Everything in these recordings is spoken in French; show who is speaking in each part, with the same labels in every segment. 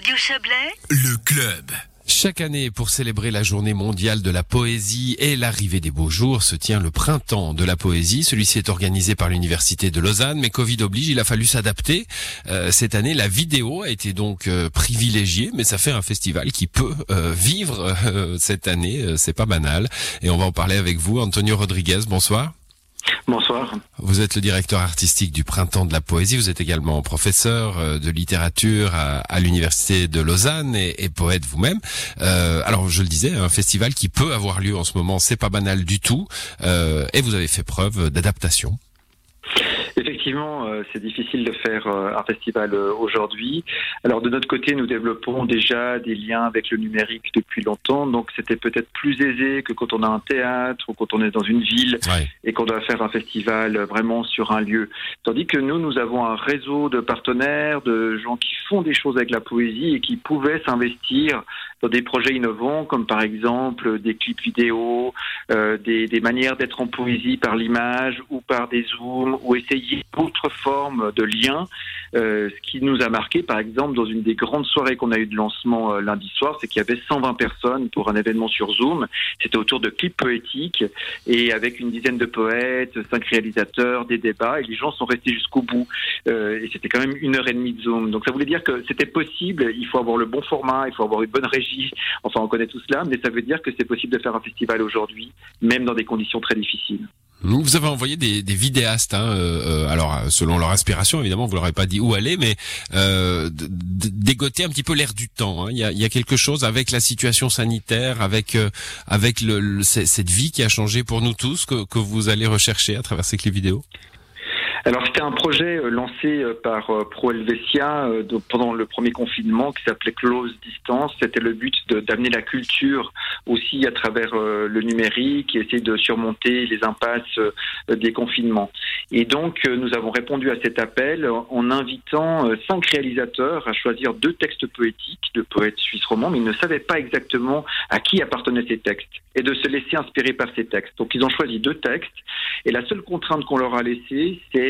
Speaker 1: Radio Chablais,
Speaker 2: le club.
Speaker 3: Chaque année, pour célébrer la journée mondiale de la poésie et l'arrivée des beaux jours, se tient le printemps de la poésie. Celui-ci est organisé par l'Université de Lausanne, mais Covid oblige, il a fallu s'adapter. Euh, cette année, la vidéo a été donc euh, privilégiée, mais ça fait un festival qui peut euh, vivre euh, cette année. Euh, C'est pas banal. Et on va en parler avec vous, Antonio Rodriguez. Bonsoir.
Speaker 4: Bonsoir.
Speaker 3: Vous êtes le directeur artistique du Printemps de la Poésie. Vous êtes également professeur euh, de littérature à, l'Université de Lausanne et, et poète vous-même. Euh, alors, je le disais, un festival qui peut avoir lieu en ce moment, c'est pas banal du tout. Euh, et vous avez fait preuve d'adaptation.
Speaker 4: Effectivement, euh, c'est difficile de faire euh, un festival euh, aujourd'hui. Alors de notre côté, nous développons déjà des liens avec le numérique depuis longtemps, donc c'était peut-être plus aisé que quand on a un théâtre ou quand on est dans une ville
Speaker 3: Ouais.
Speaker 4: et qu'on doit faire un festival vraiment sur un lieu. Tandis que nous, nous avons un réseau de partenaires, de gens qui font des choses avec la poésie et qui pouvaient s'investir dans des projets innovants, comme par exemple des clips vidéo, euh, des, des manières d'être en poésie par l'image ou par des zooms, ou essayer d'autres formes de liens. Euh, ce qui nous a marqué, par exemple, dans une des grandes soirées qu'on a eues de lancement euh, lundi soir, c'est qu'il y avait 120 personnes pour un événement sur Zoom. C'était autour de clips poétiques et avec une dizaine de poètes, cinq réalisateurs, des débats, et les gens sont restés jusqu'au bout. Euh, et c'était quand même une heure et demie de Zoom. Donc ça voulait dire que c'était possible. Il faut avoir le bon format, il faut avoir une bonne régie. Enfin, on connaît tout cela, mais ça veut dire que c'est possible de faire un festival aujourd'hui, même dans des conditions très difficiles.
Speaker 3: Vous avez envoyé des, des vidéastes, hein, euh, euh, alors euh, selon leur inspiration évidemment, vous leur avez pas dit où aller, mais euh, dégoter un petit peu l'air du temps. hein. Il, y a, quelque chose avec la situation sanitaire, avec avec cette vie qui a changé pour nous tous que, que vous allez rechercher à travers ces clips vidéo?
Speaker 4: Alors c'était un projet euh, lancé euh, par euh, Pro Helvetia pendant le premier confinement qui s'appelait Close Distance. C'était le but d'amener la culture aussi à travers le numérique et essayer de surmonter les impasses des confinements. Et donc nous avons répondu à cet appel en invitant cinq réalisateurs à choisir deux textes poétiques de poètes suisses romans, mais ils ne savaient pas exactement à qui appartenaient ces textes et de se laisser inspirer par ces textes. Donc ils ont choisi deux textes et la seule contrainte qu'on leur a laissée, c'est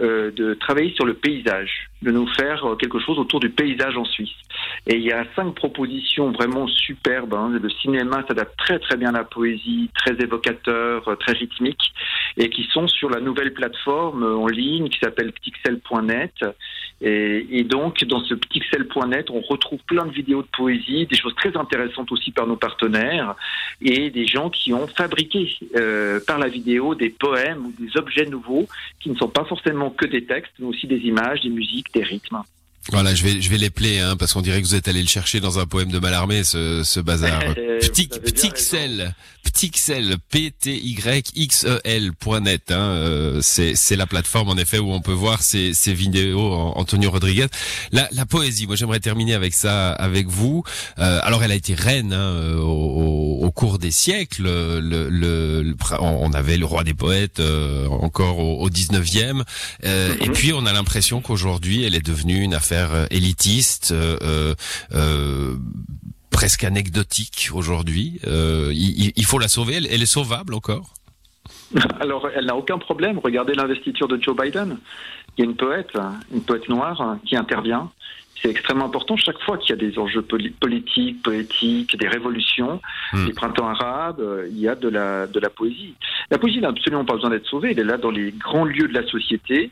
Speaker 4: euh, de travailler sur le paysage, de nous faire euh, quelque chose autour du paysage en Suisse. Et il y a cinq propositions vraiment superbes. hein. Le cinéma s'adapte très très bien à la poésie, très évocateur, euh, très rythmique, et qui sont sur la nouvelle plateforme en ligne qui s'appelle pixel.net. Et, donc dans ce pixel.net, on retrouve plein de vidéos de poésie, des choses très intéressantes aussi par nos partenaires, et des gens qui ont fabriqué par la vidéo des poèmes ou des objets nouveaux qui ne sont pas forcément que des textes, mais aussi des images, des musiques, des rythmes.
Speaker 3: Voilà, je vais je vais les player hein, parce qu'on dirait que vous êtes allé le chercher dans un poème de Mallarmé ce, ce bazar. Ptixel, Ptixel, P T Y X E L point net. Hein, euh, c'est la plateforme en effet où on peut voir ces ces vidéos. Antonio Rodriguez. La la poésie. Moi, j'aimerais terminer avec ça avec vous. Euh, alors, elle a été reine hein, euh, au, au cours des siècles. Le, le, le- on avait le roi des poètes euh, encore au, au 19e. Euh, Et
Speaker 4: Mhm.
Speaker 3: puis, on a l'impression qu'aujourd'hui, elle est devenue une affaire euh, élitiste. euh, euh, euh, presque anecdotique aujourd'hui. Euh, il, il- il faut la sauver. Elle, elle est sauvable encore?
Speaker 4: Alors, elle n'a aucun problème. Regardez l'investiture de Joe Biden. Il y a une poète, une poète noire, qui intervient. C'est extrêmement important chaque fois qu'il y a des enjeux poli- politiques, poétiques, des révolutions,
Speaker 3: Hmm.
Speaker 4: les printemps arabes, euh, il y a de la, de la poésie. La poésie n'a absolument pas besoin d'être sauvée, elle est là dans les grands lieux de la société.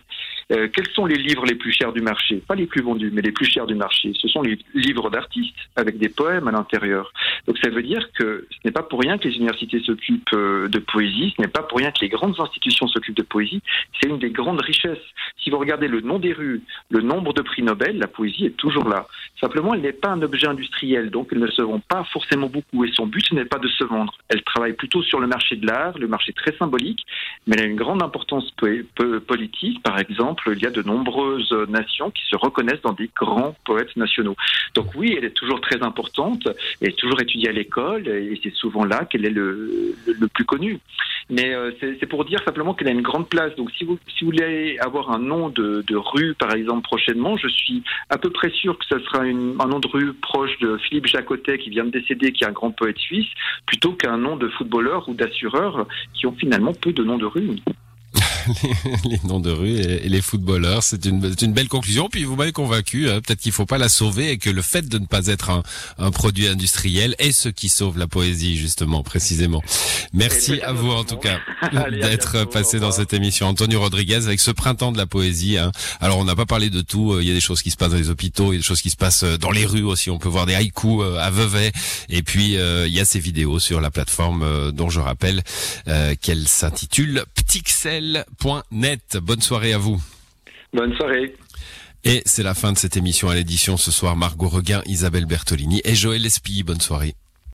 Speaker 4: Euh, quels sont les livres les plus chers du marché? Pas les plus vendus, mais les plus chers du marché. Ce sont les livres d'artistes avec des poèmes à l'intérieur. Donc ça veut dire que ce n'est pas pour rien que les universités s'occupent euh, de poésie, ce n'est pas pour rien que les grandes institutions s'occupent de poésie. C'est une des grandes richesses. Si vous regardez le nom des rues, le nombre de prix Nobel, la poésie est toujours là. Simplement, elle n'est pas un objet industriel, donc elle ne se vend pas forcément beaucoup. Et son but, n'est pas de se vendre. Elle travaille plutôt sur le marché de l'art, le marché très symbolique, mais elle a une grande importance po- po- politique. Par exemple, il y a de nombreuses nations qui se reconnaissent dans des grands poètes nationaux. Donc oui, elle est toujours très importante, elle est toujours étudiée à l'école, et c'est souvent là qu'elle est le, plus connu. Mais euh, c'est pour dire simplement qu'elle a une grande place. Donc si vous, si vous voulez avoir un nom de, de rue, par exemple, prochainement, je suis à peu près sûr que ce sera une, un nom de rue proche de Philippe Jacotet, qui vient de décéder, qui est un grand poète suisse, plutôt qu'un nom de footballeur ou d'assureur qui ont finalement peu de noms de rue.
Speaker 3: les, noms de rue et, les footballeurs. C'est une, une, belle conclusion. Puis vous m'avez convaincu, hein, peut-être qu'il faut pas la sauver et que le fait de ne pas être un, un produit industriel est ce qui sauve la poésie, justement, précisément. Merci à vous en tout cas d'être passé dans cette émission. Antonio Rodriguez avec ce printemps de la poésie. Hein. Alors on n'a pas parlé de tout. Euh, il y a des choses qui se passent dans les hôpitaux, il y a des choses qui se passent euh, dans les rues aussi. On peut voir des haïkus euh, à Vevey. Et puis il y a ces vidéos sur la plateforme dont je rappelle qu'elle s'intitule ptixel.net. Bonne soirée à vous.
Speaker 4: Bonne soirée.
Speaker 3: Et c'est la fin de cette émission à l'édition ce soir. Margot Reguin, Isabelle Bertolini et Joël Espy. Bonne soirée.